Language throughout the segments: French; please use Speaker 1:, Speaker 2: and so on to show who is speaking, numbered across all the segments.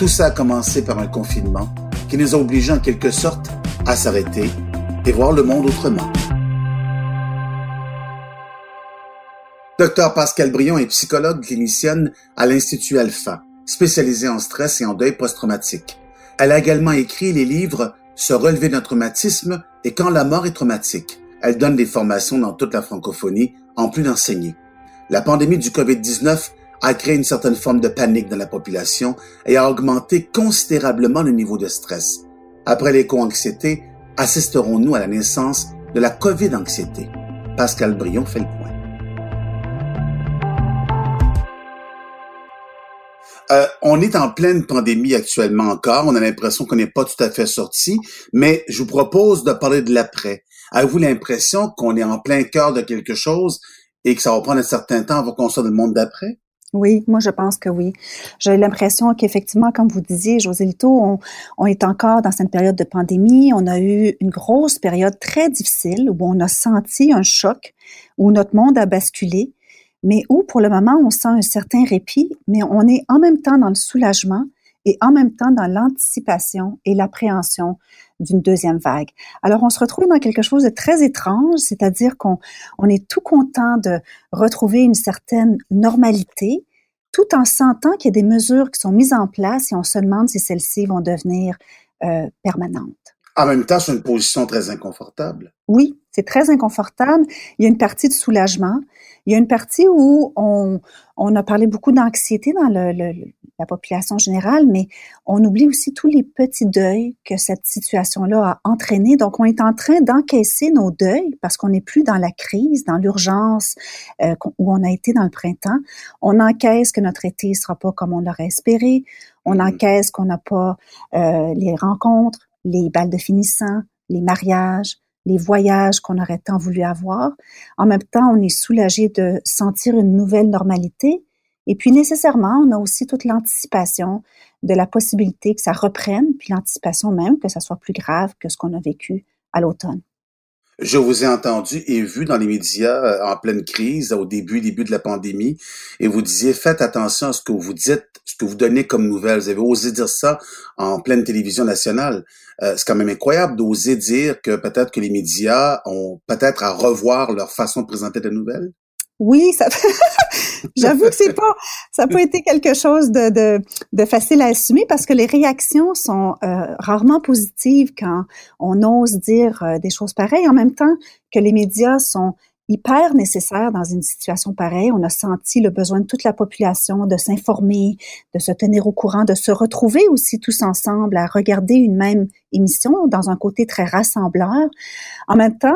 Speaker 1: Tout ça a commencé par un confinement qui nous a obligés en quelque sorte à s'arrêter et voir le monde autrement. Docteur Pascal Brion est psychologue clinicienne à l'Institut Alpha, spécialisée en stress et en deuil post-traumatique. Elle a également écrit les livres Se relever d'un traumatisme et Quand la mort est traumatique. Elle donne des formations dans toute la francophonie, en plus d'enseigner. La pandémie du COVID-19 a créé une certaine forme de panique dans la population et a augmenté considérablement le niveau de stress. Après l'éco-anxiété, assisterons-nous à la naissance de la COVID-anxiété? Pascal Brion fait le point. Euh, on est en pleine pandémie actuellement encore. On a l'impression qu'on n'est pas tout à fait sorti, mais je vous propose de parler de l'après. Avez-vous l'impression qu'on est en plein cœur de quelque chose et que ça va prendre un certain temps avant qu'on soit dans le monde d'après?
Speaker 2: Oui, moi je pense que oui. J'ai l'impression qu'effectivement, comme vous disiez, José Lito, on, on, est encore dans cette période de pandémie. On a eu une grosse période très difficile où on a senti un choc, où notre monde a basculé mais où pour le moment on sent un certain répit, mais on est en même temps dans le soulagement et en même temps dans l'anticipation et l'appréhension d'une deuxième vague. Alors on se retrouve dans quelque chose de très étrange, c'est-à-dire qu'on on est tout content de retrouver une certaine normalité, tout en sentant qu'il y a des mesures qui sont mises en place et on se demande si celles-ci vont devenir euh, permanentes.
Speaker 1: En même temps, c'est une position très inconfortable.
Speaker 2: Oui, c'est très inconfortable. Il y a une partie de soulagement. Il y a une partie où on, on a parlé beaucoup d'anxiété dans le, la population générale, mais on oublie aussi tous les petits deuils que cette situation-là a entraîné. Donc, on est en train d'encaisser nos deuils parce qu'on n'est plus dans la crise, dans l'urgence euh, où on a été dans le printemps. On encaisse que notre été ne sera pas comme on l'aurait espéré. On mm-hmm. encaisse qu'on n'a pas euh, les rencontres, les balles de finissant, les mariages, les voyages qu'on aurait tant voulu avoir. En même temps, on est soulagé de sentir une nouvelle normalité. Et puis nécessairement, on a aussi toute l'anticipation de la possibilité que ça reprenne, puis l'anticipation même que ça soit plus grave que ce qu'on a vécu à l'automne.
Speaker 1: Je vous ai entendu et vu dans les médias euh, en pleine crise, au début, début de la pandémie, et vous disiez faites attention à ce que vous dites, ce que vous donnez comme nouvelles. Vous avez osé dire ça en pleine télévision nationale. Euh, c'est quand même incroyable d'oser dire que peut-être que les médias ont peut-être à revoir leur façon de présenter des nouvelles.
Speaker 2: Oui, ça. J'avoue que c'est pas, ça pas été quelque chose de, facile à assumer parce que les réactions sont euh, rarement positives quand on ose dire euh, des choses pareilles. En même temps que les médias sont hyper nécessaire dans une situation pareille. On a senti le besoin de toute la population de s'informer, de se tenir au courant, de se retrouver aussi tous ensemble à regarder une même émission dans un côté très rassembleur. En même temps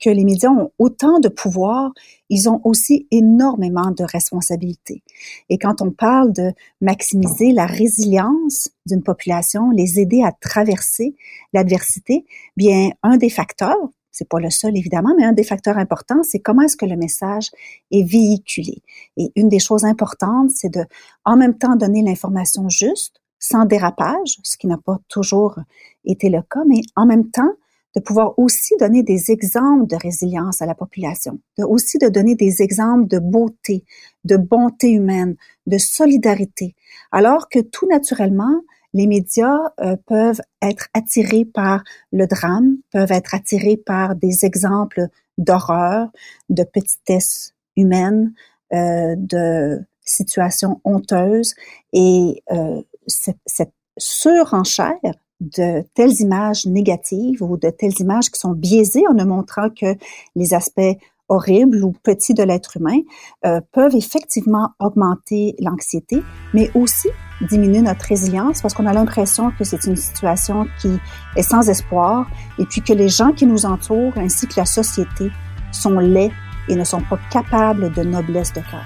Speaker 2: que les médias ont autant de pouvoir, ils ont aussi énormément de responsabilités. Et quand on parle de maximiser la résilience d'une population, les aider à traverser l'adversité, bien, un des facteurs c'est pas le seul évidemment, mais un des facteurs importants, c'est comment est-ce que le message est véhiculé. Et une des choses importantes, c'est de, en même temps, donner l'information juste, sans dérapage, ce qui n'a pas toujours été le cas, mais en même temps, de pouvoir aussi donner des exemples de résilience à la population, aussi de donner des exemples de beauté, de bonté humaine, de solidarité, alors que tout naturellement, les médias euh, peuvent être attirés par le drame, peuvent être attirés par des exemples d'horreur, de petitesse humaine, euh, de situations honteuses. Et euh, cette surenchère de telles images négatives ou de telles images qui sont biaisées en ne montrant que les aspects horribles ou petits de l'être humain euh, peuvent effectivement augmenter l'anxiété, mais aussi diminuer notre résilience parce qu'on a l'impression que c'est une situation qui est sans espoir et puis que les gens qui nous entourent ainsi que la société sont laids et ne sont pas capables de noblesse de cœur.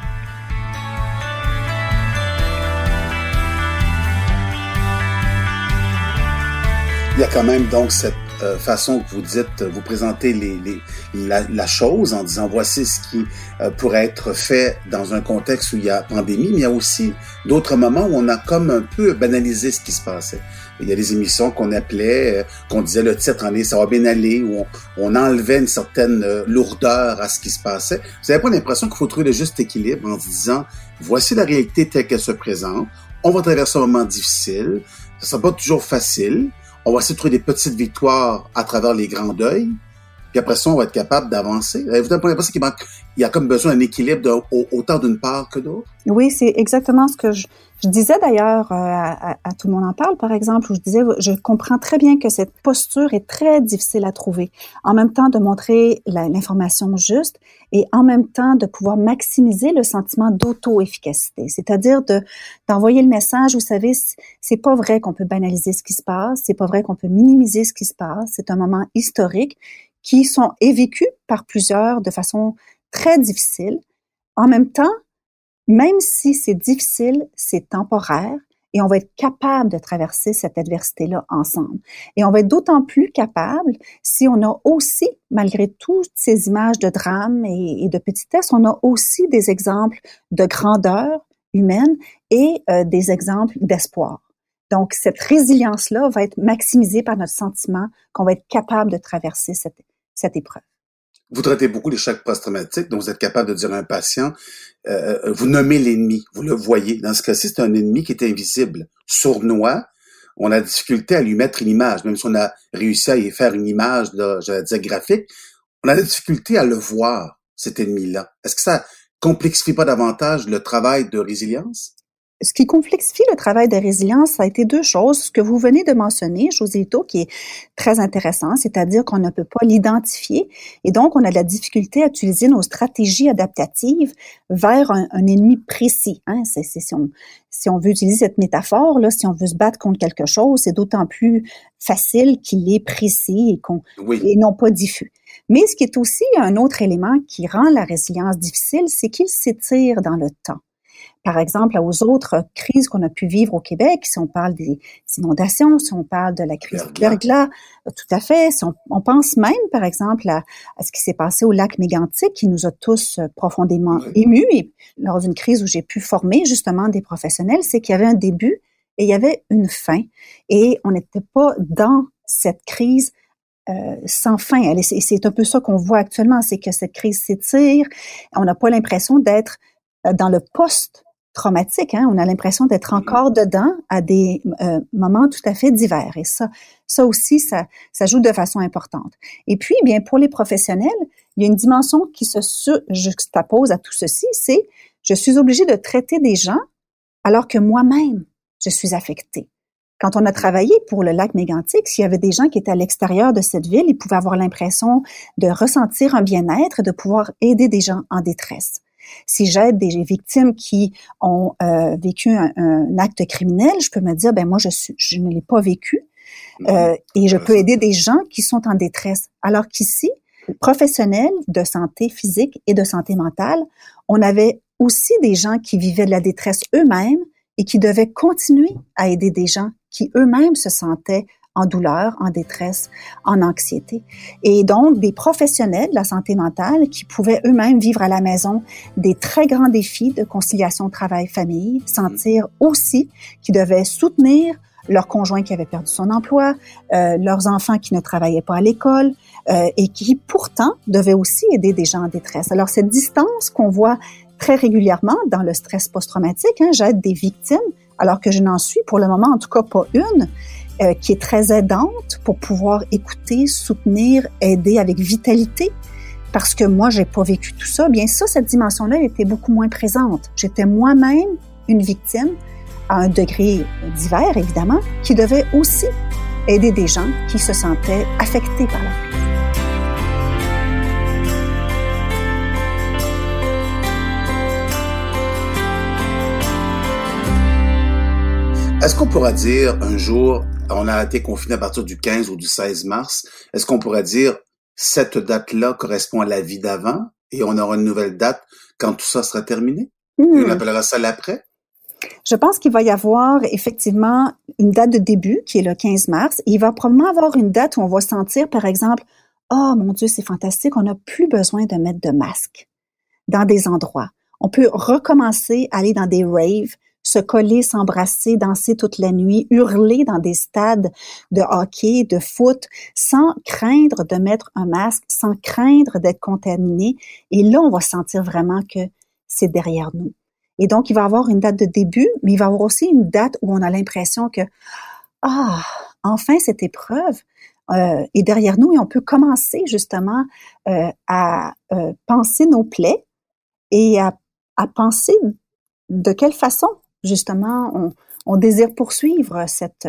Speaker 1: Il y a quand même donc cette euh, façon que vous dites, vous présentez les, les la, la, chose en disant voici ce qui euh, pourrait être fait dans un contexte où il y a pandémie, mais il y a aussi d'autres moments où on a comme un peu banalisé ce qui se passait. Il y a des émissions qu'on appelait, euh, qu'on disait le titre en est ça va bien aller, où on, on enlevait une certaine lourdeur à ce qui se passait. Vous n'avez pas l'impression qu'il faut trouver le juste équilibre en disant voici la réalité telle qu'elle se présente, on va traverser un moment difficile, ça sera pas toujours facile, on va essayer trouver des petites victoires à travers les grands deuils. Puis après ça, on va être capable d'avancer. Vous n'avez pas qu'il manque, il y a comme besoin d'un équilibre autant d'une part que d'autre?
Speaker 2: Oui, c'est exactement ce que je, je disais d'ailleurs euh, à, à, Tout le monde en parle, par exemple, où je disais, je comprends très bien que cette posture est très difficile à trouver. En même temps, de montrer l'information juste et en même temps de pouvoir maximiser le sentiment d'auto-efficacité, c'est-à-dire de d'envoyer le message. Vous savez, c'est pas vrai qu'on peut banaliser ce qui se passe, c'est pas vrai qu'on peut minimiser ce qui se passe. C'est un moment historique qui sont vécus par plusieurs de façon très difficile. En même temps, même si c'est difficile, c'est temporaire et on va être capable de traverser cette adversité-là ensemble. Et on va être d'autant plus capable si on a aussi, malgré toutes ces images de drame et, de petitesse, on a aussi des exemples de grandeur humaine et euh, des exemples d'espoir. Donc, cette résilience-là va être maximisée par notre sentiment qu'on va être capable de traverser cette,
Speaker 1: Vous traitez beaucoup les chocs post-traumatiques, donc vous êtes capable de dire à un patient, euh, euh, vous nommez l'ennemi, vous le voyez. Dans ce cas-ci, c'est un ennemi qui est invisible, sournois. On a difficulté à lui mettre une image, même si on a réussi à y faire une image, j'allais dire graphique, on a la difficulté à le voir, cet ennemi-là. Est-ce que ça complexifie pas davantage le travail de résilience?
Speaker 2: Ce qui complexifie le travail de résilience, ça a été deux choses. Ce que vous venez de mentionner, Josito, qui est très intéressant, c'est-à-dire qu'on ne peut pas l'identifier et donc on a de la difficulté à utiliser nos stratégies adaptatives vers un, ennemi précis. Hein. C'est, si, on, si on veut utiliser cette métaphore, là, si on veut se battre contre quelque chose, c'est d'autant plus facile qu'il est précis et, qu'on, et non pas diffus. Mais ce qui est aussi un autre élément qui rend la résilience difficile, c'est qu'il s'étire dans le temps par exemple, aux autres crises qu'on a pu vivre au Québec, si on parle des inondations, si on parle de la crise du verglas, euh, tout à fait. Si on, pense même, par exemple, à, ce qui s'est passé au lac Mégantic, qui nous a tous euh, profondément émus. Et lors d'une crise où j'ai pu former justement des professionnels, c'est qu'il y avait un début et il y avait une fin. Et on n'était pas dans cette crise euh, sans fin. Et c'est un peu ça qu'on voit actuellement, c'est que cette crise s'étire. On n'a pas l'impression d'être dans le post traumatique. Hein? On a l'impression d'être mm-hmm. encore dedans à des euh, moments tout à fait divers. Et ça, ça aussi, ça, ça joue de façon importante. Et puis, eh bien, pour les professionnels, il y a une dimension qui se juxtapose à tout ceci, c'est je suis obligée de traiter des gens alors que moi-même, je suis affectée. Quand on a travaillé pour le lac Mégantic, s'il y avait des gens qui étaient à l'extérieur de cette ville, ils pouvaient avoir l'impression de ressentir un bien-être, de pouvoir aider des gens en détresse. Si j'aide des victimes qui ont euh, vécu un, acte criminel, je peux me dire, ben moi, je, suis, je ne l'ai pas vécu. Euh, et je peux aider des gens qui sont en détresse. Alors qu'ici, professionnels de santé physique et de santé mentale, on avait aussi des gens qui vivaient de la détresse eux-mêmes et qui devaient continuer à aider des gens qui eux-mêmes se sentaient en douleur, en détresse, en anxiété. Et donc, des professionnels de la santé mentale qui pouvaient eux-mêmes vivre à la maison des très grands défis de conciliation travail-famille, sentir aussi qu'ils devaient soutenir leur conjoint qui avait perdu son emploi, euh, leurs enfants qui ne travaillaient pas à l'école euh, et qui pourtant devaient aussi aider des gens en détresse. Alors cette distance qu'on voit très régulièrement dans le stress post-traumatique, hein, j'aide des victimes alors que je n'en suis pour le moment en tout cas pas une, euh, qui est très aidante pour pouvoir écouter, soutenir, aider avec vitalité. Parce que moi, j'ai pas vécu tout ça. Bien ça, cette dimension-là était beaucoup moins présente. J'étais moi-même une victime, à un degré divers, évidemment, qui devait aussi aider des gens qui se sentaient affectés par la
Speaker 1: Est-ce qu'on pourra dire un jour, on a été confiné à partir du 15 ou du 16 mars, est-ce qu'on pourrait dire cette date-là correspond à la vie d'avant et on aura une nouvelle date quand tout ça sera terminé? on hmm. appellera ça l'après?
Speaker 2: Je pense qu'il va y avoir effectivement une date de début qui est le 15 mars. il va probablement avoir une date où on va sentir, par exemple, oh mon Dieu, c'est fantastique, on n'a plus besoin de mettre de masque dans des endroits. On peut recommencer à aller dans des raves, se coller, s'embrasser, danser toute la nuit, hurler dans des stades de hockey, de foot, sans craindre de mettre un masque, sans craindre d'être contaminé. Et là, on va sentir vraiment que c'est derrière nous. Et donc, il va avoir une date de début, mais il va avoir aussi une date où on a l'impression que, ah, enfin, cette épreuve euh, est derrière nous et on peut commencer justement euh, à euh, penser nos plaies et à penser de quelle façon justement, on, désire poursuivre cette,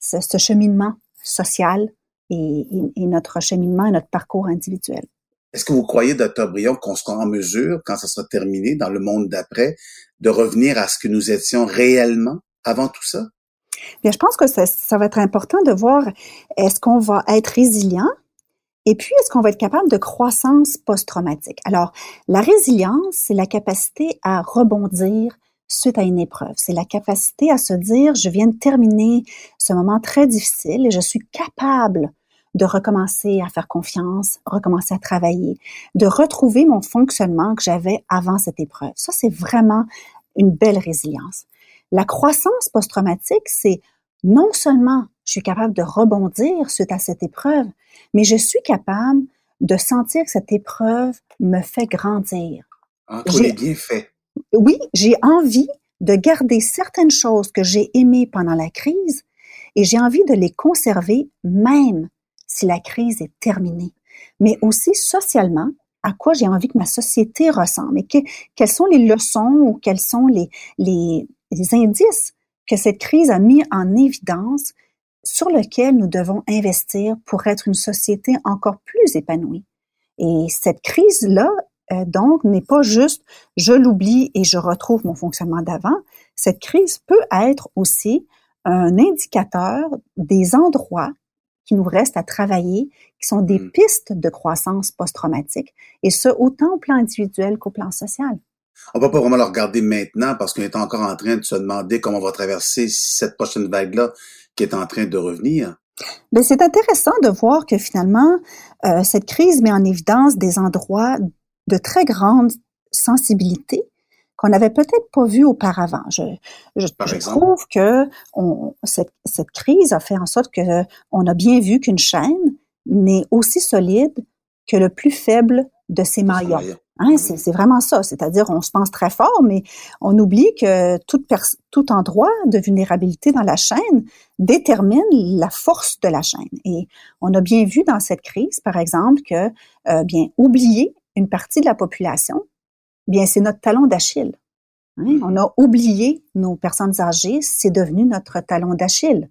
Speaker 2: ce, cheminement social et, notre cheminement et notre parcours individuel.
Speaker 1: Est-ce que vous croyez, Dr. Brion, qu'on sera en mesure, quand ça sera terminé dans le monde d'après, de revenir à ce que nous étions réellement avant tout ça?
Speaker 2: Bien, je pense que ça, ça va être important de voir est-ce qu'on va être résilient et puis, est-ce qu'on va être capable de croissance post-traumatique? Alors, la résilience, c'est la capacité à rebondir suite à une épreuve. C'est la capacité à se dire, je viens de terminer ce moment très difficile et je suis capable de recommencer à faire confiance, recommencer à travailler, de retrouver mon fonctionnement que j'avais avant cette épreuve. Ça, c'est vraiment une belle résilience. La croissance post-traumatique, c'est non seulement je suis capable de rebondir suite à cette épreuve, mais je suis capable de sentir que cette épreuve me fait grandir.
Speaker 1: Entre les bienfaits
Speaker 2: oui, j'ai envie de garder certaines choses que j'ai aimées pendant la crise et j'ai envie de les conserver même si la crise est terminée. Mais aussi socialement, à quoi j'ai envie que ma société ressemble et quelles sont les leçons ou quels sont les, les, indices que cette crise a mis en évidence sur lesquels nous devons investir pour être une société encore plus épanouie. Et cette crise-là euh, donc n'est pas juste je l'oublie et je retrouve mon fonctionnement d'avant. Cette crise peut être aussi un indicateur des endroits qui nous restent à travailler, qui sont des mm. pistes de croissance post-traumatique, et ce, autant au plan individuel qu'au plan social.
Speaker 1: On va pas vraiment le regarder maintenant parce qu'on est encore en train de se demander comment on va traverser cette prochaine vague-là qui est en train de revenir.
Speaker 2: Mais ben, c'est intéressant de voir que finalement, euh, cette crise met en évidence des endroits de très grande sensibilité qu'on n'avait peut-être pas vu auparavant. Je, je, trouve que on, cette, cette, crise a fait en sorte que on a bien vu qu'une chaîne n'est aussi solide que le plus faible de ses maillons. Hein, c'est vraiment ça. C'est-à-dire, on se pense très fort, mais on oublie que tout, tout endroit de vulnérabilité dans la chaîne détermine la force de la chaîne. Et on a bien vu dans cette crise, par exemple, que euh, bien oublier une partie de la population, bien c'est notre talon d'Achille. Hein? Mm-hmm. On a oublié nos personnes âgées, c'est devenu notre talon d'Achille.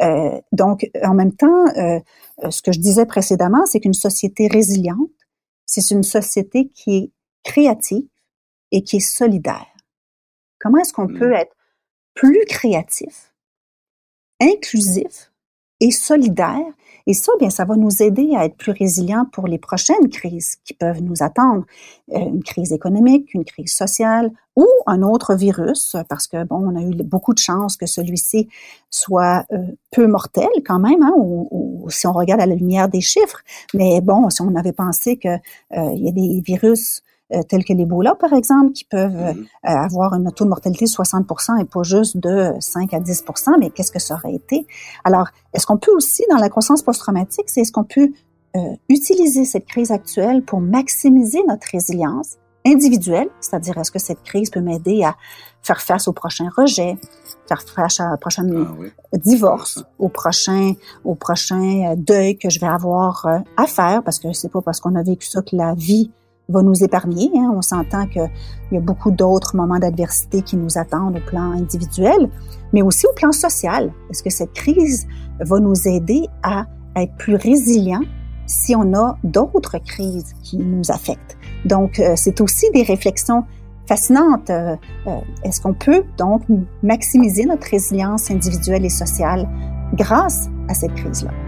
Speaker 2: Euh, donc, en même temps, euh, ce que je disais précédemment, c'est qu'une société résiliente, c'est une société qui est créative et qui est solidaire. Comment est-ce qu'on mm-hmm. peut être plus créatif, inclusif et solidaire et ça, bien, ça va nous aider à être plus résilients pour les prochaines crises qui peuvent nous attendre. Euh, une crise économique, une crise sociale ou un autre virus, parce que, bon, on a eu beaucoup de chance que celui-ci soit euh, peu mortel quand même, hein, ou, si on regarde à la lumière des chiffres. Mais bon, si on avait pensé que euh, y a des virus euh, tels que l'Ebola, par exemple, qui peuvent euh, euh, avoir un taux de mortalité de 60% et pas juste de 5 à 10% mais qu'est-ce que ça aurait été? Alors, est-ce qu'on peut aussi, dans la croissance post-traumatique, c'est est-ce qu'on peut utiliser cette crise actuelle pour maximiser notre résilience individuelle, c'est-à-dire est-ce que cette crise peut m'aider à faire face au prochain rejet, faire face à prochain ah divorce, au prochain, au prochain deuil que je vais avoir à faire, parce que c'est pas parce qu'on a vécu ça que la vie va nous épargner. Hein. On s'entend qu'il y a beaucoup d'autres moments d'adversité qui nous attendent au plan individuel, mais aussi au plan social. Est-ce que cette crise va nous aider à être plus résilients si on a d'autres crises qui nous affectent? Donc, euh, c'est aussi des réflexions fascinantes. Euh, euh, est-ce qu'on peut donc maximiser notre résilience individuelle et sociale grâce à cette crise-là?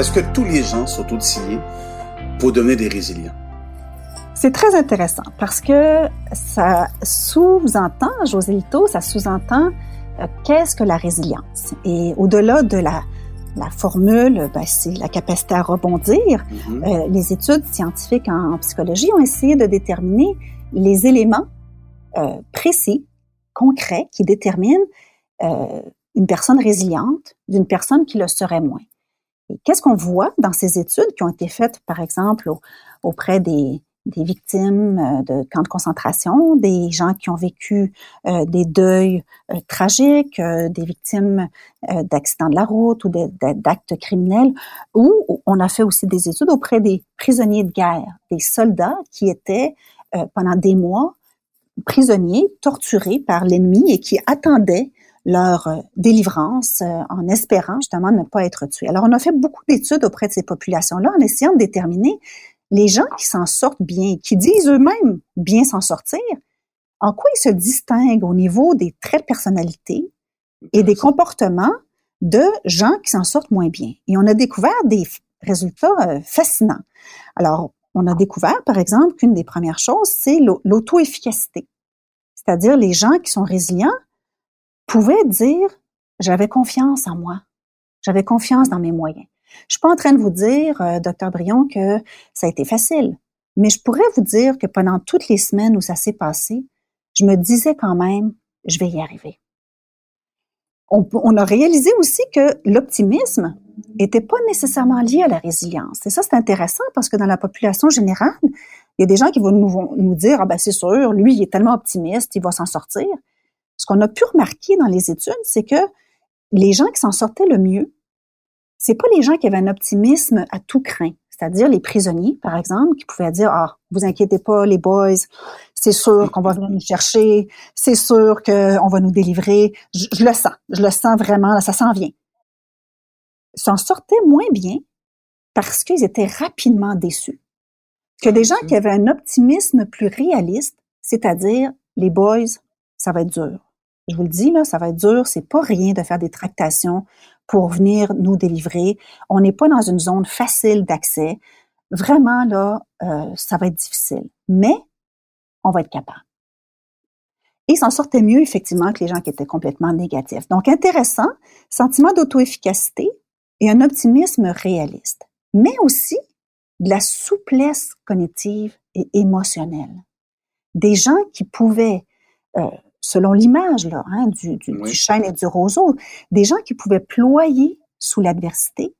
Speaker 1: Est-ce que tous les gens sont outillés pour devenir des résilients?
Speaker 2: C'est très intéressant parce que ça sous-entend, José Lito, ça sous-entend euh, qu'est-ce que la résilience? Et au-delà de la, la formule, ben, c'est la capacité à rebondir. Mm-hmm. euh, les études scientifiques en, psychologie ont essayé de déterminer les éléments euh, précis, concrets, qui déterminent euh, une personne résiliente d'une personne qui le serait moins qu'est-ce qu'on voit dans ces études qui ont été faites, par exemple, auprès des, victimes euh, de camps de concentration, des gens qui ont vécu euh, des deuils euh, tragiques, des victimes d'accidents de la route ou d'actes criminels, ou on a fait aussi des études auprès des prisonniers de guerre, des soldats qui étaient pendant des mois prisonniers, torturés par l'ennemi et qui attendaient leur euh, délivrance euh, en espérant justement ne pas être tués. Alors, on a fait beaucoup d'études auprès de ces populations-là en essayant de déterminer les gens qui s'en sortent bien, qui disent eux-mêmes bien s'en sortir, en quoi ils se distinguent au niveau des traits de personnalité et des comportements de gens qui s'en sortent moins bien. Et on a découvert des résultats euh, fascinants. Alors, on a découvert, par exemple, qu'une des premières choses, c'est l'auto-efficacité. C'est-à-dire les gens qui sont résilients pouvait dire j'avais confiance en moi, j'avais confiance dans mes moyens. Je suis pas en train de vous dire, euh, docteur Brion, que ça a été facile, mais je pourrais vous dire que pendant toutes les semaines où ça s'est passé, je me disais quand même, je vais y arriver. On, a réalisé aussi que l'optimisme n'était pas nécessairement lié à la résilience. Et ça, c'est intéressant parce que dans la population générale, il y a des gens qui vont nous, nous dire, ah ben c'est sûr, lui, il est tellement optimiste, il va s'en sortir ce qu'on a pu remarquer dans les études, c'est que les gens qui s'en sortaient le mieux, c'est pas les gens qui avaient un optimisme à tout craint. C'est-à-dire les prisonniers, par exemple, qui pouvaient dire, ah, vous inquiétez pas, les boys, c'est sûr qu'on va venir nous chercher, c'est sûr qu'on va nous délivrer. Je, le sens, je le sens vraiment, ça s'en vient. S'en sortaient moins bien parce qu'ils étaient rapidement déçus. Que des gens qui avaient un optimisme plus réaliste, c'est-à-dire les boys, ça va être dur. Je vous le dis, là, ça va être dur. C'est pas rien de faire des tractations pour venir nous délivrer. On n'est pas dans une zone facile d'accès. Vraiment, là, euh, ça va être difficile. Mais on va être capable. Et s'en sortait mieux, effectivement, que les gens qui étaient complètement négatifs. Donc, intéressant, sentiment d'auto-efficacité et un optimisme réaliste. Mais aussi de la souplesse cognitive et émotionnelle. Des gens qui pouvaient euh, selon l'image là, hein, du, du, chêne et du roseau, des gens qui pouvaient ployer sous l'adversité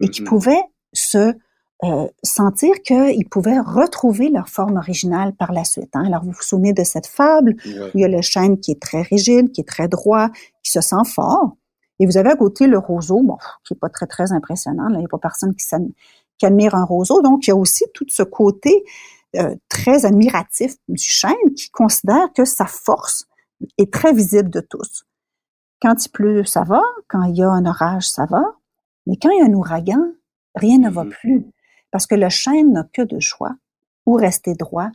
Speaker 2: et qui mm-hmm. pouvaient se euh, sentir qu'ils pouvaient retrouver leur forme originale par la suite. Hein. Alors, vous vous souvenez de cette fable où il y a le chêne qui est très rigide, qui est très droit, qui se sent fort. Et vous avez à côté le roseau, bon, qui est pas très, très impressionnant. Là. Il n'y a pas personne qui, qui admire un roseau. Donc, il y a aussi tout ce côté euh, très admiratif du chêne qui considère que sa force est très visible de tous. Quand il pleut, ça va. Quand il y a un orage, ça va. Mais quand il y a un ouragan, rien ne va mm-hmm. plus. Parce que le chêne n'a que deux choix. Ou rester droit.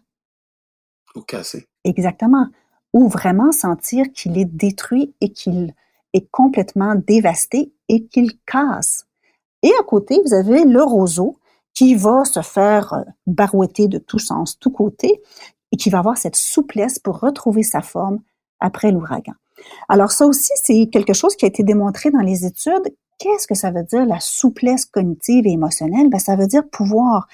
Speaker 1: Ou casser.
Speaker 2: Exactement. Ou vraiment sentir qu'il est détruit et qu'il est complètement dévasté et qu'il casse. Et à côté, vous avez le roseau qui va se faire euh, barouetter de tous sens, tous côtés, et qui va avoir cette souplesse pour retrouver sa forme après l'ouragan. Alors ça aussi, c'est quelque chose qui a été démontré dans les études. Qu'est-ce que ça veut dire la souplesse cognitive et émotionnelle? Ben, ça veut dire pouvoir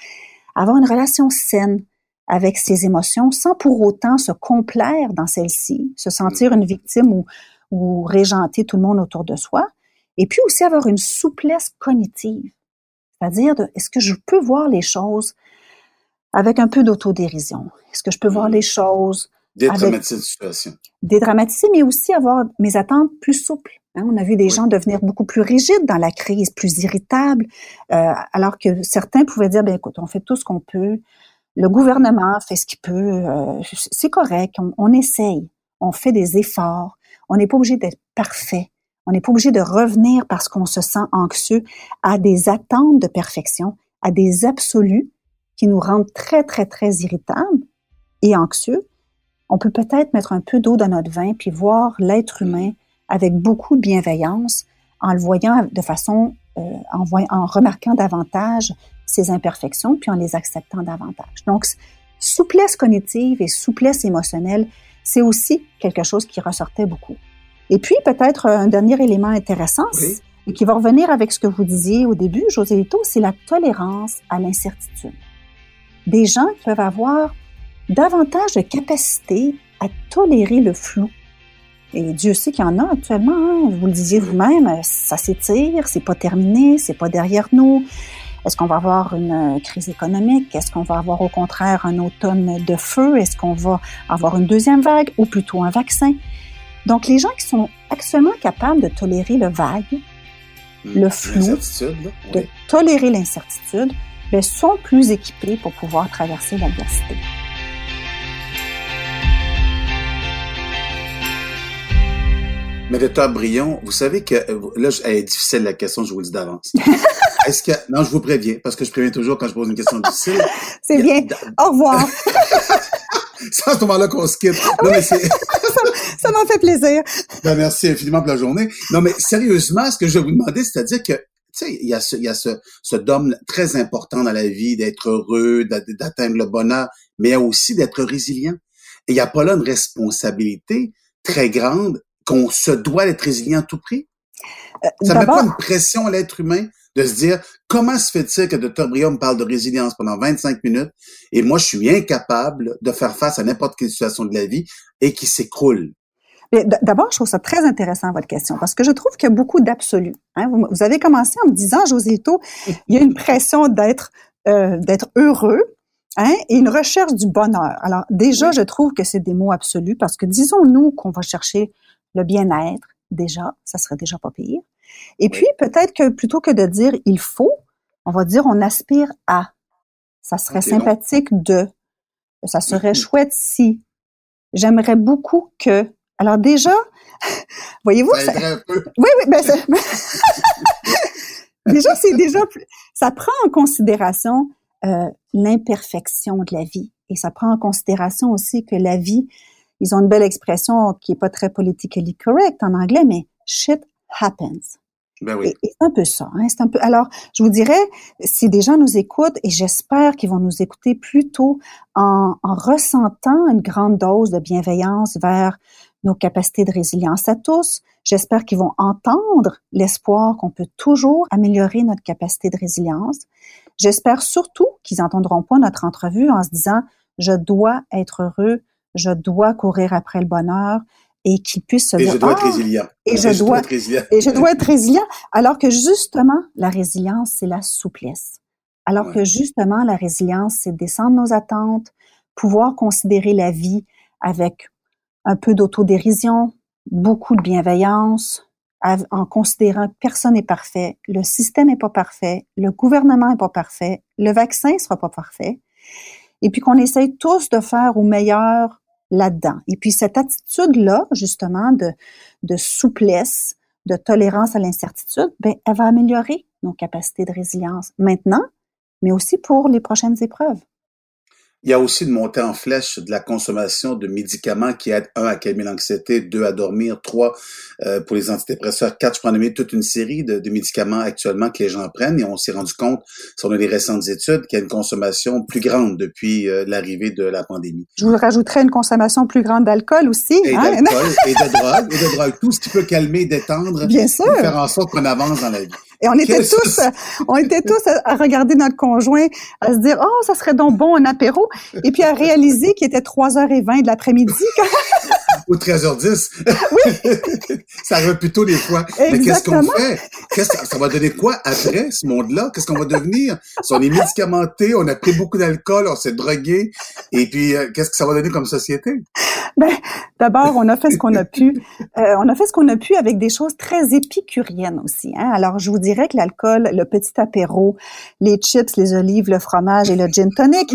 Speaker 2: avoir une relation saine avec ses émotions sans pour autant se complaire dans celle-ci, se sentir une victime ou, ou régenter tout le monde autour de soi. Et puis aussi avoir une souplesse cognitive. C'est-à-dire, est-ce que je peux voir les choses avec un peu d'autodérision? Est-ce que je peux voir mm. les choses
Speaker 1: Dédramatiser la situation.
Speaker 2: Dédramatiser, mais aussi avoir mes attentes plus souples. Hein. on a vu des gens devenir beaucoup plus rigides dans la crise, plus irritables, euh, alors que certains pouvaient dire, ben écoute, on fait tout ce qu'on peut, le gouvernement fait ce qu'il peut, euh, c'est correct, on, on, essaye, on fait des efforts, on n'est pas obligé d'être parfait, on n'est pas obligé de revenir parce qu'on se sent anxieux à des attentes de perfection, à des absolus qui nous rendent très, très, très irritables et anxieux on peut peut-être mettre un peu d'eau dans notre vin puis voir l'être humain avec beaucoup de bienveillance en le voyant de façon, euh, en, en remarquant davantage ses imperfections puis en les acceptant davantage. Donc, souplesse cognitive et souplesse émotionnelle, c'est aussi quelque chose qui ressortait beaucoup. Et puis, peut-être un dernier élément intéressant, et qui va revenir avec ce que vous disiez au début, José Lito, c'est la tolérance à l'incertitude. Des gens peuvent avoir davantage de capacité à tolérer le flou. Et Dieu sait qu'il y en a actuellement. Hein. Vous le disiez vous-même, ça s'étire, c'est pas terminé, c'est pas derrière nous. Est-ce qu'on va avoir une crise économique? Est-ce qu'on va avoir au contraire un automne de feu? Est-ce qu'on va avoir une deuxième vague ou plutôt un vaccin? Donc, les gens qui sont actuellement capables de tolérer le vague, hmm. le flou, de tolérer l'incertitude, ben, sont plus équipés pour pouvoir traverser l'adversité.
Speaker 1: Mais docteur Brion, vous savez que euh, là, elle est difficile la question, je vous le dis d'avance. Est-ce que non, je vous préviens parce que je préviens toujours quand je pose une question difficile.
Speaker 2: C'est bien. Au revoir.
Speaker 1: C'est à ce moment-là qu'on se quitte.
Speaker 2: Non, mais ça m'a fait plaisir.
Speaker 1: Ben, merci infiniment pour la journée. Non, mais sérieusement, ce que je vais vous demander, c'est-à-dire que tu sais, il y a ce, il y a ce, ce dôme très important dans la vie, d'être heureux, d'atteindre le bonheur, mais il y a aussi d'être résilient. Et il n'y a pas là une responsabilité très grande qu'on se doit d'être résilient à tout prix? Euh, ça met pas une pression à l'être humain de se dire comment se fait-il que Dr. Brion me parle de résilience pendant 25 minutes et moi je suis incapable de faire face à n'importe quelle situation de la vie et qui s'écroule?
Speaker 2: D'abord, je trouve ça très intéressant votre question parce que je trouve qu'il y a beaucoup d'absolus. Hein. Vous, avez commencé en me disant, Josito, il y a une pression d'être euh, d'être heureux, Hein, et une recherche du bonheur. Alors déjà, je trouve que c'est des mots absolus parce que disons-nous qu'on va chercher le bien-être, déjà, ça serait déjà pas pire. Et puis, peut-être que plutôt que de dire il faut, on va dire on aspire à. Ça serait sympathique de. Ça serait mm-hmm. chouette si. J'aimerais beaucoup que. Alors déjà, voyez-vous, ça... oui, oui, ben déjà c'est déjà ça prend en considération euh, l'imperfection de la vie et ça prend en considération aussi que la vie ils ont une belle expression qui est pas très politically correct en anglais, mais shit happens.
Speaker 1: Ben oui.
Speaker 2: c'est un peu ça. Hein? C'est un peu. Alors, je vous dirais, si des gens nous écoutent, et j'espère qu'ils vont nous écouter plutôt en, en ressentant une grande dose de bienveillance vers nos capacités de résilience à tous. J'espère qu'ils vont entendre l'espoir qu'on peut toujours améliorer notre capacité de résilience. J'espère surtout qu'ils n'entendront pas notre entrevue en se disant je dois être heureux, je dois courir après le bonheur et qu'il puisse se
Speaker 1: et
Speaker 2: dire
Speaker 1: je dois être ah, résilient.
Speaker 2: Et je, dois, être résilient. et je dois être résilient. Alors que justement, la résilience, c'est la souplesse. Alors que justement, la résilience, c'est descendre nos attentes, pouvoir considérer la vie avec un peu d'autodérision, beaucoup de bienveillance, en considérant que personne n'est parfait, le système n'est pas parfait, le gouvernement n'est pas parfait, le vaccin sera pas parfait, et puis qu'on essaye tous de faire au meilleur là-dedans. Et puis cette attitude-là, justement, de, de souplesse, de tolérance à l'incertitude, ben, elle va améliorer nos capacités de résilience maintenant, mais aussi pour les prochaines épreuves.
Speaker 1: Il y a aussi une montée en flèche de la consommation de médicaments qui aident, un, à calmer l'anxiété, deux, à dormir, trois, euh, pour les antidépresseurs, quatre, je en nommer toute une série de, de, médicaments actuellement que les gens prennent et on s'est rendu compte, sur les récentes études, qu'il y a une consommation plus grande depuis euh, l'arrivée de la pandémie.
Speaker 2: Je vous rajouterais une consommation plus grande d'alcool aussi.
Speaker 1: Et
Speaker 2: hein?
Speaker 1: d'alcool, et de drogue, et de drogue. Tout ce qui peut calmer, détendre,
Speaker 2: Bien sûr.
Speaker 1: faire en sorte qu'on avance dans la vie.
Speaker 2: Et on était tous, on était tous à, regarder notre conjoint, à se dire, oh, ça serait donc bon un apéro. Et puis à réaliser qu'il était 3h20 de l'après-midi.
Speaker 1: Ou 13h10. Oui. ça arrive plutôt des fois. Mais qu'est-ce qu'on fait? Qu'est-ce que ça va donner quoi après ce monde-là? Qu'est-ce qu'on va devenir? Si on est médicamenté, on a pris beaucoup d'alcool, on s'est drogué. Et puis, euh, qu'est-ce que ça va donner comme société?
Speaker 2: Ben, d'abord, on a fait ce qu'on a pu. Euh, on a fait ce qu'on a pu avec des choses très épicuriennes aussi. Hein? Alors, je vous dirais que l'alcool, le petit apéro, les chips, les olives, le fromage et le gin tonic.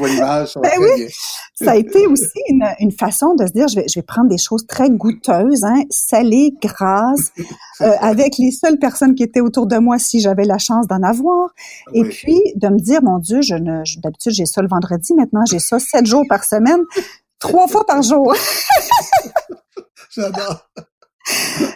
Speaker 2: ben oui, ça a été aussi une, une, façon de se dire, je vais, je vais prendre des choses très goûteuses, hein, salées, grasses, euh, avec les seules personnes qui étaient autour de moi si j'avais la chance d'en avoir. Et puis, de me dire, mon Dieu, je ne, d'habitude, j'ai ça le vendredi, maintenant, j'ai ça sept jours par semaine, trois fois par jour.
Speaker 1: J'adore.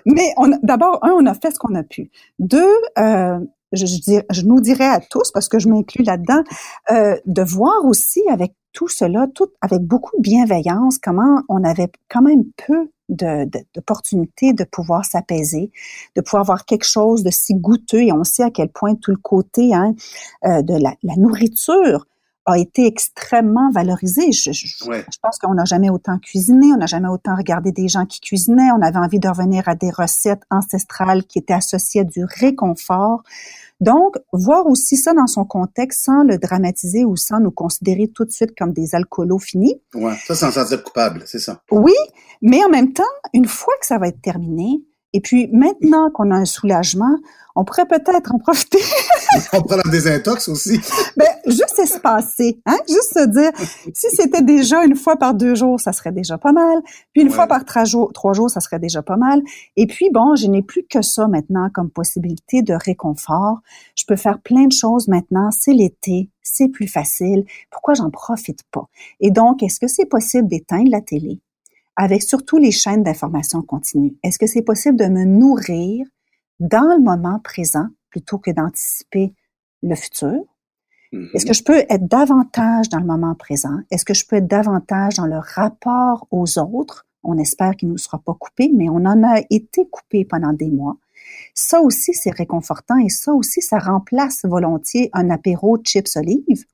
Speaker 2: Mais on, d'abord, un, on a fait ce qu'on a pu. Deux, euh, je, je, je, nous dirais à tous, parce que je m'inclus là-dedans, euh, de voir aussi avec tout cela, tout avec beaucoup de bienveillance, comment on avait quand même peu d'opportunités de, de, pouvoir s'apaiser, de pouvoir avoir quelque chose de si goûteux, et on sait à quel point tout le côté hein, euh, de la, la nourriture a été extrêmement valorisé. Je, je,
Speaker 1: ouais.
Speaker 2: je pense qu'on n'a jamais autant cuisiné, on n'a jamais autant regardé des gens qui cuisinaient, on avait envie de revenir à des recettes ancestrales qui étaient associées à du réconfort. Donc, voir aussi ça dans son contexte sans le dramatiser ou sans nous considérer tout de suite comme des alcoolos finis.
Speaker 1: Ouais, ça, sans sentir coupable, c'est ça.
Speaker 2: Oui, mais en même temps, une fois que ça va être terminé, et puis maintenant qu'on a un soulagement, on pourrait peut-être en profiter.
Speaker 1: on prend la désintox aussi.
Speaker 2: ben, juste espacer, hein? Juste se dire, si c'était déjà une fois par deux jours, ça serait déjà pas mal. Puis une ouais. fois par trois jours, trois jours, ça serait déjà pas mal. Et puis bon, je n'ai plus que ça maintenant comme possibilité de réconfort. Je peux faire plein de choses maintenant. C'est l'été, c'est plus facile. Pourquoi j'en profite pas? Et donc, est-ce que c'est possible d'éteindre la télé? Avec surtout les chaînes d'information continue. Est-ce que c'est possible de me nourrir dans le moment présent plutôt que d'anticiper le futur? Mm-hmm. Est-ce que je peux être davantage dans le moment présent? Est-ce que je peux être davantage dans le rapport aux autres? On espère qu'il ne nous sera pas coupé, mais on en a été coupé pendant des mois. Ça aussi, c'est réconfortant et ça aussi, ça remplace volontiers un apéro chips olives.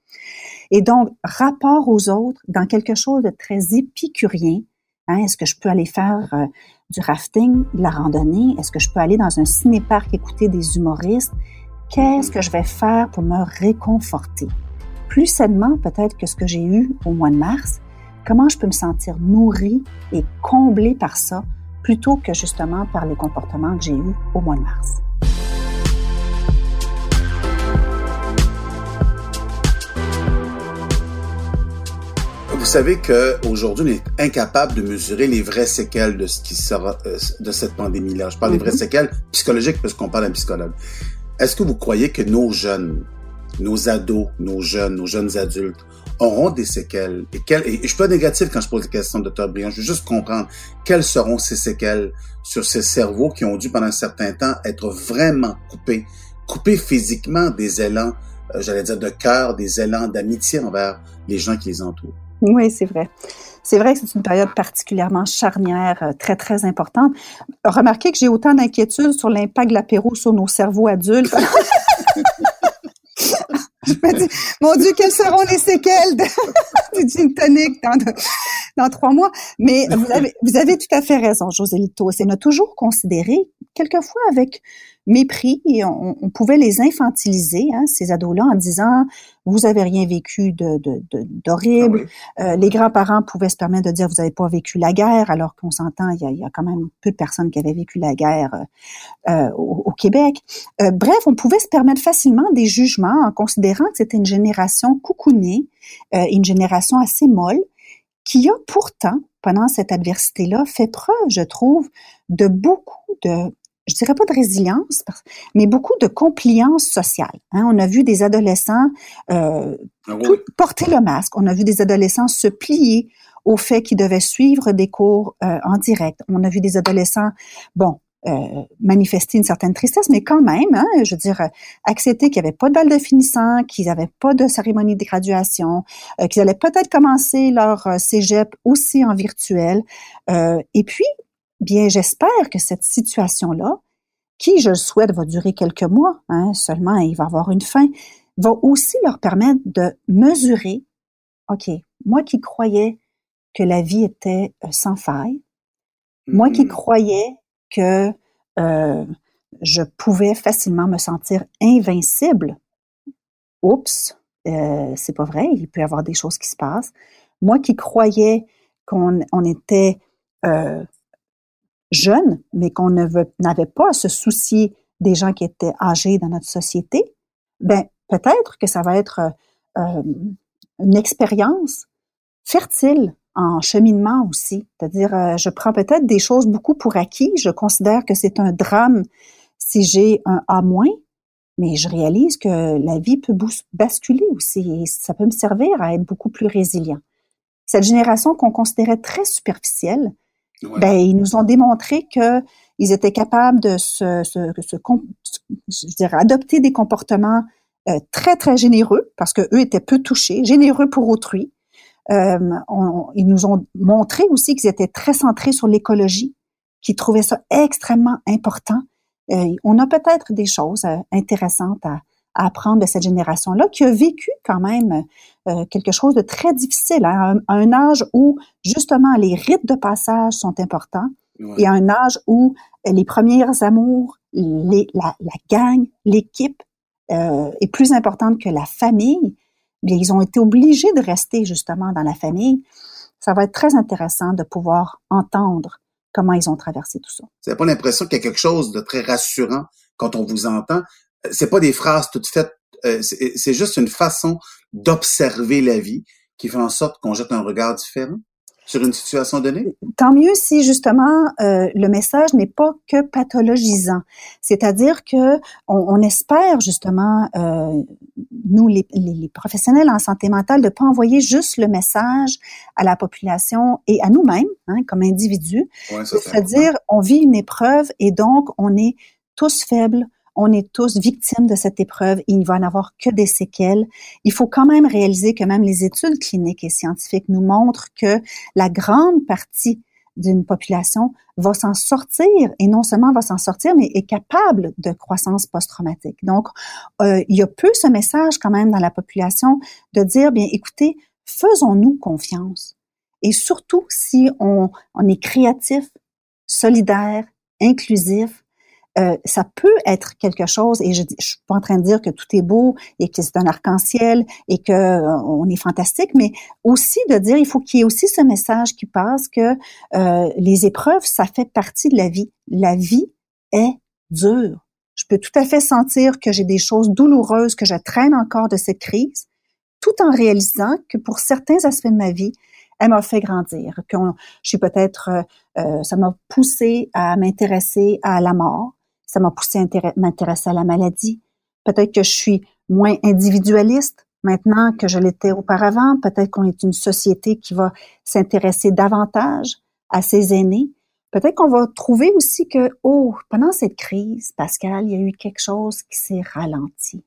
Speaker 2: Et donc, rapport aux autres dans quelque chose de très épicurien, Hein, est-ce que je peux aller faire euh, du rafting, de la randonnée? Est-ce que je peux aller dans un ciné-parc écouter des humoristes? Qu'est-ce que je vais faire pour me réconforter? Plus sainement peut-être que ce que j'ai eu au mois de mars. Comment je peux me sentir nourrie et comblée par ça plutôt que justement par les comportements que j'ai eus au mois de mars?
Speaker 1: Vous savez qu'aujourd'hui, on est incapable de mesurer les vraies séquelles de ce qui sera euh, de cette pandémie-là. Je parle mm -hmm. des vraies séquelles psychologiques parce qu'on parle d'un psychologue. Est-ce que vous croyez que nos jeunes, nos ados, nos jeunes, nos jeunes adultes auront des séquelles? Et, quelles, et je suis pas négatif quand je pose la question, docteur Briand. Je veux juste comprendre quelles seront ces séquelles sur ces cerveaux qui ont dû pendant un certain temps être vraiment coupés, coupés physiquement des élans, euh, j'allais dire de cœur, des élans d'amitié envers les gens qui les entourent.
Speaker 2: Oui, c'est vrai. C'est vrai que c'est une période particulièrement charnière, euh, très, très importante. Remarquez que j'ai autant d'inquiétudes sur l'impact de l'apéro sur nos cerveaux adultes. Je me dis, mon Dieu, quelles seront les séquelles du gin dans, trois mois? Mais vous avez, tout à fait raison, José Lito. C'est toujours considéré, quelquefois avec mépris, et on, on pouvait les infantiliser, hein, ces ados-là, en disant, vous avez rien vécu de, d'horrible. Ah oui. euh, les grands-parents pouvaient se permettre de dire, vous n'avez pas vécu la guerre, alors qu'on s'entend, il y, a, il y, a, quand même peu de personnes qui avaient vécu la guerre euh, au, au, Québec. Euh, bref, on pouvait se permettre facilement des jugements en considérant que c'était une génération coucounée, euh, une génération assez molle, qui a pourtant, pendant cette adversité-là, fait preuve, je trouve, de beaucoup de je dirais pas de résilience, mais beaucoup de compliance sociale. Hein. On a vu des adolescents euh, ah porter le masque. On a vu des adolescents se plier au fait qu'ils devaient suivre des cours euh, en direct. On a vu des adolescents, bon, euh, manifester une certaine tristesse, mais quand même, hein, je veux dire, accepter qu'il n'y avait pas de balle de finissant, qu'ils n'avaient pas de cérémonie de graduation, euh, qu'ils allaient peut-être commencer leur cégep aussi en virtuel. et puis, bien, j'espère que cette situation-là, qui, je le souhaite, va durer quelques mois, hein, seulement il va avoir une fin, va aussi leur permettre de mesurer, OK, moi qui croyais que la vie était sans faille, moi qui mm-hmm. croyais que euh, je pouvais facilement me sentir invincible. Oups, euh, c'est pas vrai, il peut y avoir des choses qui se passent. Moi qui croyais qu'on on était euh, jeune, mais qu'on n'avait pas à se soucier des gens qui étaient âgés dans notre société, ben peut-être que ça va être euh, une expérience fertile en cheminement aussi. C'est-à-dire, euh, je prends peut-être des choses beaucoup pour acquis. Je considère que c'est un drame si j'ai un A-, mais je réalise que la vie peut basculer aussi et ça peut me servir à être beaucoup plus résilient. Cette génération qu'on considérait très superficielle, ben, ils nous ont démontré que ils étaient capables de se, se, se je dirais, adopter des comportements euh, très, très généreux parce que eux étaient peu touchés, généreux pour autrui, euh, ils nous ont montré aussi qu'ils étaient très centrés sur l'écologie, qu'ils trouvaient ça extrêmement important. Euh, on a peut-être des choses euh, intéressantes à, apprendre de cette génération-là, qui a vécu quand même quelque chose de très difficile, hein, à, un, âge où justement les rites de passage sont importants, et à un âge où les premiers amours, les, la, la gang, l'équipe est plus importante que la famille ils ont été obligés de rester justement dans la famille. Ça va être très intéressant de pouvoir entendre comment ils ont traversé tout ça.
Speaker 1: Vous n'avez pas l'impression qu'il y a quelque chose de très rassurant quand on vous entend? C'est pas des phrases toutes faites, euh, c'est juste une façon d'observer la vie qui fait en sorte qu'on jette un regard différent sur une situation donnée?
Speaker 2: Tant mieux si justement euh, le message n'est pas que pathologisant. C'est-à-dire que on, espère justement, euh, nous les, professionnels en santé mentale, de pas envoyer juste le message à la population et à nous-mêmes, hein, comme individus. C'est-à-dire, on vit une épreuve et donc on est tous faibles, on est tous victimes de cette épreuve. Il ne va en avoir que des séquelles. Il faut quand même réaliser que même les études cliniques et scientifiques nous montrent que la grande partie d'une population va s'en sortir et non seulement va s'en sortir, mais est capable de croissance post-traumatique. Donc, euh, il y a peu ce message quand même dans la population de dire, bien, écoutez, faisons-nous confiance. Et surtout si on, on est créatif, solidaire, inclusif, euh, ça peut être quelque chose, et je ne suis pas en train de dire que tout est beau et que c'est un arc-en-ciel et que euh, on est fantastique, mais aussi de dire, il faut qu'il y ait aussi ce message qui passe que euh, les épreuves, ça fait partie de la vie. La vie est dure. Je peux tout à fait sentir que j'ai des choses douloureuses que je traîne encore de cette crise, tout en réalisant que pour certains aspects de ma vie, elle m'a fait grandir, que je suis peut-être, ça m'a poussé à m'intéresser à la mort, ça m'a poussé à m'intéresser à la maladie. Peut-être que je suis moins individualiste maintenant que je l'étais auparavant. Peut-être qu'on est une société qui va s'intéresser davantage à ses aînés. Peut-être qu'on va trouver aussi que, oh, pendant cette crise, Pascal, il y a eu quelque chose qui s'est ralenti.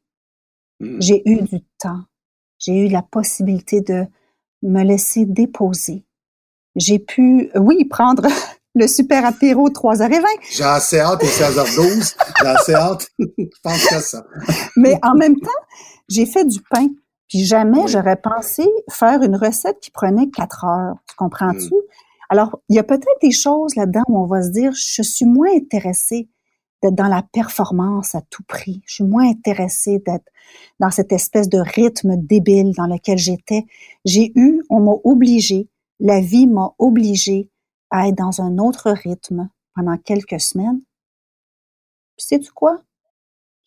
Speaker 2: Hmm. J'ai eu du temps. J'ai eu la possibilité de me laisser déposer. J'ai pu, oui, prendre le super apéro 3h20.
Speaker 1: J'ai assez hâte au 16h12. J'ai assez hâte. Je pense que ça.
Speaker 2: Mais en même temps, j'ai fait du pain. Puis jamais j'aurais pensé faire une recette qui prenait 4 heures. Tu comprends-tu? Hmm. Alors, il y a peut-être des choses là-dedans où on va se dire, je suis moins intéressée d'être dans la performance à tout prix. Je suis moins intéressée d'être dans cette espèce de rythme débile dans lequel j'étais. J'ai eu, on m'a obligé, la vie m'a obligé à être dans un autre rythme pendant quelques semaines. Puis sais-tu quoi?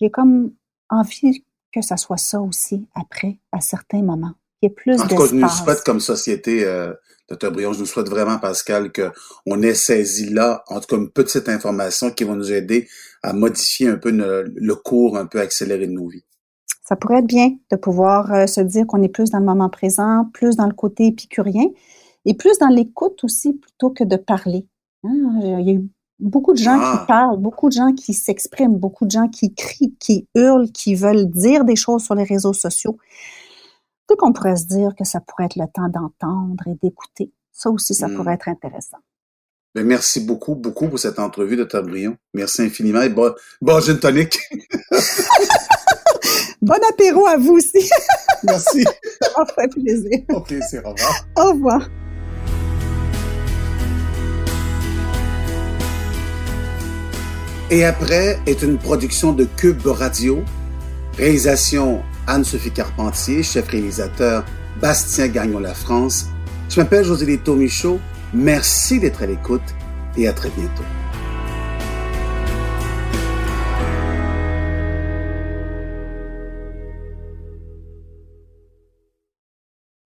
Speaker 2: J'ai comme envie que ça soit ça aussi après, à certains moments. Il y ait plus
Speaker 1: En tout cas, je nous souhaite comme société euh, Docteur Brion, je nous souhaite vraiment, Pascal, qu'on ait saisi là, en tout cas, une petite information qui va nous aider à modifier un peu le, cours un peu accéléré de nos vies.
Speaker 2: Ça pourrait être bien de pouvoir euh, se dire qu'on est plus dans le moment présent, plus dans le côté épicurien et plus dans l'écoute aussi plutôt que de parler. Hein. Il y a eu beaucoup de gens qui ah. parlent, beaucoup de gens qui s'expriment, beaucoup de gens qui crient, qui hurlent, qui veulent dire des choses sur les réseaux sociaux. Donc, on pourrait se dire que ça pourrait être le temps d'entendre et d'écouter. Ça aussi, ça hmm. pourrait être intéressant.
Speaker 1: Ben, merci beaucoup, beaucoup pour cette entrevue de Tabrion. Merci infiniment et bon, bon gin tonic.
Speaker 2: bon apéro à vous aussi.
Speaker 1: Merci.
Speaker 2: ça m'a fait plaisir.
Speaker 1: Au plaisir. Au revoir.
Speaker 2: Au revoir.
Speaker 1: Et après est une production de Cube Radio. Réalisation Anne-Sophie Carpentier, chef réalisateur Bastien Gagnon La France. Je m'appelle José Lito Michaud. Merci d'être à l'écoute et à très bientôt.